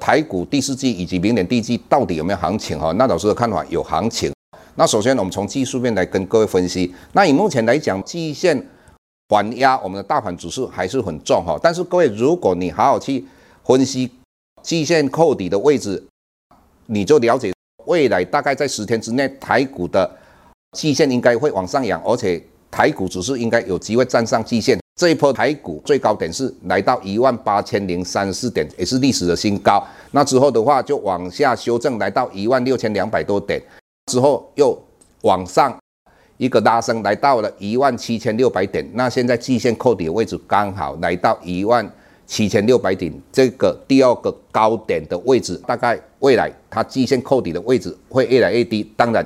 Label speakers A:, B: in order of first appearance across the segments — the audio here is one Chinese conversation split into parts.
A: 台股第四季以及明年第一季到底有没有行情？哈，那老师的看法有行情。那首先我们从技术面来跟各位分析。那以目前来讲，季线缓压，我们的大盘指数还是很重哈。但是各位，如果你好好去分析季线扣底的位置，你就了解未来大概在十天之内，台股的季线应该会往上扬，而且台股指数应该有机会站上季线。这一波台股最高点是来到一万八千零三十四点，也是历史的新高。那之后的话就往下修正，来到一万六千两百多点，之后又往上一个拉升，来到了一万七千六百点。那现在季线扣底的位置刚好来到一万七千六百点，这个第二个高点的位置，大概未来它季线扣底的位置会越来越低。当然，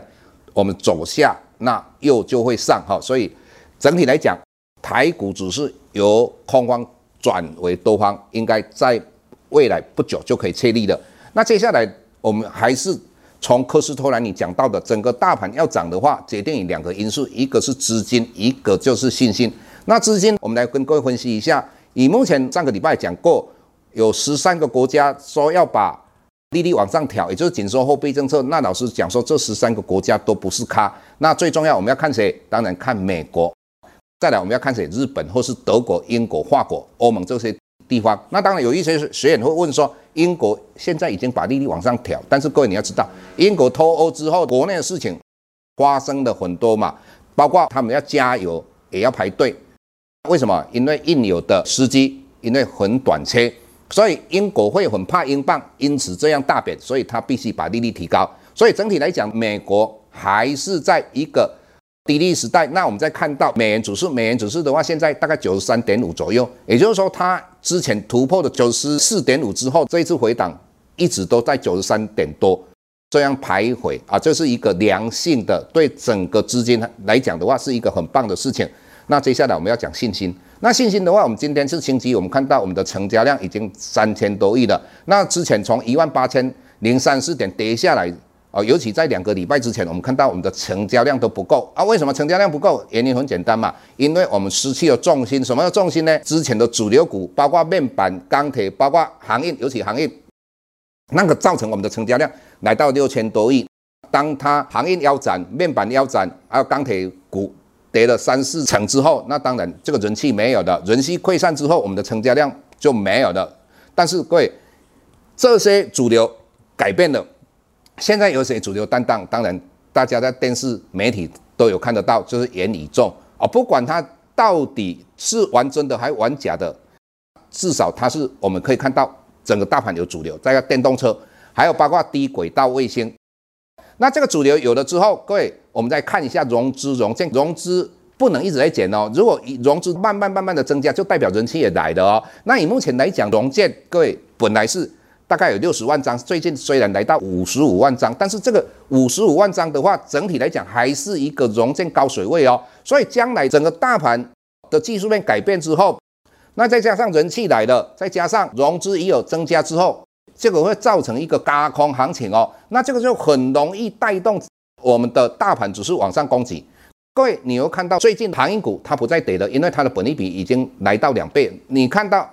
A: 我们走下那又就会上哈，所以整体来讲。台股只是由空方转为多方，应该在未来不久就可以确立了。那接下来我们还是从科斯托兰尼讲到的，整个大盘要涨的话，决定于两个因素，一个是资金，一个就是信心。那资金，我们来跟各位分析一下。以目前上个礼拜讲过，有十三个国家说要把利率往上调，也就是紧缩货币政策。那老师讲说，这十三个国家都不是咖。那最重要，我们要看谁？当然看美国。再来，我们要看谁？日本或是德国、英国、法国、欧盟这些地方。那当然有一些学员会问说，英国现在已经把利率往上调，但是各位你要知道，英国脱欧之后，国内的事情发生了很多嘛，包括他们要加油也要排队。为什么？因为印有的司机因为很短缺，所以英国会很怕英镑，因此这样大贬，所以他必须把利率提高。所以整体来讲，美国还是在一个。低利时代，那我们再看到美元指数，美元指数的话，现在大概九十三点五左右，也就是说，它之前突破的九十四点五之后，这一次回档一直都在九十三点多这样徘徊啊，这是一个良性的，对整个资金来讲的话，是一个很棒的事情。那接下来我们要讲信心，那信心的话，我们今天是星期一，我们看到我们的成交量已经三千多亿了，那之前从一万八千零三十四点跌下来。哦，尤其在两个礼拜之前，我们看到我们的成交量都不够啊。为什么成交量不够？原因很简单嘛，因为我们失去了重心。什么叫重心呢？之前的主流股，包括面板、钢铁，包括航运，尤其航运，那个造成我们的成交量来到六千多亿。当它航运腰斩，面板腰斩，还有钢铁股跌了三四成之后，那当然这个人气没有的，人气溃散之后，我们的成交量就没有了。但是各位，这些主流改变了。现在有谁主流担当？当然，大家在电视媒体都有看得到，就是元宇宙啊。不管它到底是玩真的还是玩假的，至少它是我们可以看到整个大盘有主流，再个电动车，还有包括低轨道卫星。那这个主流有了之后，各位，我们再看一下融资融券，融资不能一直在减哦。如果融资慢慢慢慢的增加，就代表人气也来了哦。那以目前来讲，融券各位本来是。大概有六十万张，最近虽然来到五十五万张，但是这个五十五万张的话，整体来讲还是一个融券高水位哦。所以将来整个大盘的技术面改变之后，那再加上人气来了，再加上融资也有增加之后，这个会造成一个轧空行情哦。那这个就很容易带动我们的大盘指数往上攻击。各位，你又看到最近航运股它不再跌了，因为它的本利比已经来到两倍。你看到。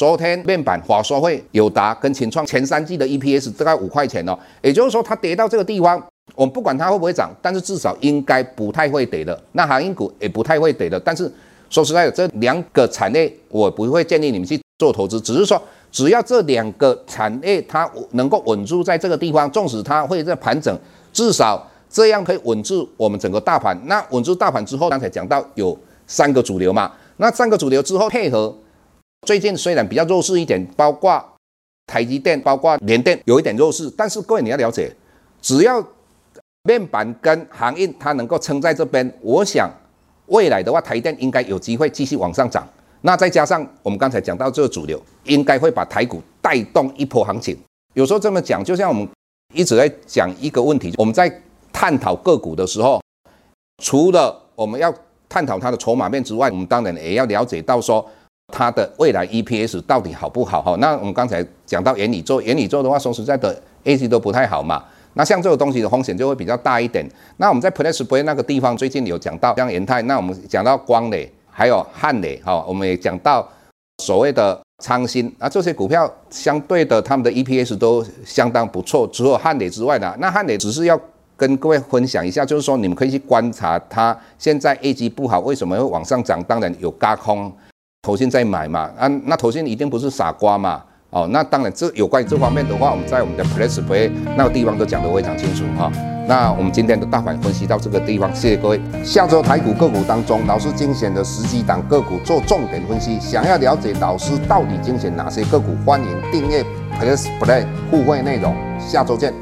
A: 昨天面板华硕会友达跟秦创前三季的 EPS 大概五块钱哦，也就是说它跌到这个地方，我们不管它会不会涨，但是至少应该不太会跌的。那航运股也不太会跌的。但是说实在的，这两个产业我不会建议你们去做投资，只是说只要这两个产业它能够稳住在这个地方，纵使它会在盘整，至少这样可以稳住我们整个大盘。那稳住大盘之后，刚才讲到有三个主流嘛，那三个主流之后配合，最近虽然比较弱势一点，包括台积电、包括联电有一点弱势，但是各位你要了解，只要面板跟航运它能够撑在这边，我想未来的话，台电应该有机会继续往上涨。那再加上我们刚才讲到这个主流，应该会把台股带动一波行情。有时候这么讲，就像我们一直在讲一个问题，我们在探讨个股的时候，除了我们要探讨它的筹码面之外，我们当然也要了解到说它的未来 EPS 到底好不好哈。那我们刚才讲到元宇宙，元宇宙的话，说实在的，AC 都不太好嘛。那像这个东西的风险就会比较大一点。那我们在 Place Play 那个地方最近有讲到，像元泰，那我们讲到光磊。还有汉磊，哈，我们也讲到所谓的昌兴，那这些股票相对的，他们的 EPS 都相当不错。除了汉磊之外呢，那汉磊只是要跟各位分享一下，就是说你们可以去观察它现在业绩不好，为什么会往上涨？当然有轧空，投信在买嘛，啊，那投信一定不是傻瓜嘛，哦，那当然这有关于这方面的话，我们在我们的 Press Play 那个地方都讲得非常清楚哈。那我们今天的大盘分析到这个地方，谢谢各位。下周台股个股当中，老师精选的十几档个股做重点分析。想要了解老师到底精选哪些个股，欢迎订阅 Plus Play 互惠内容。下周见。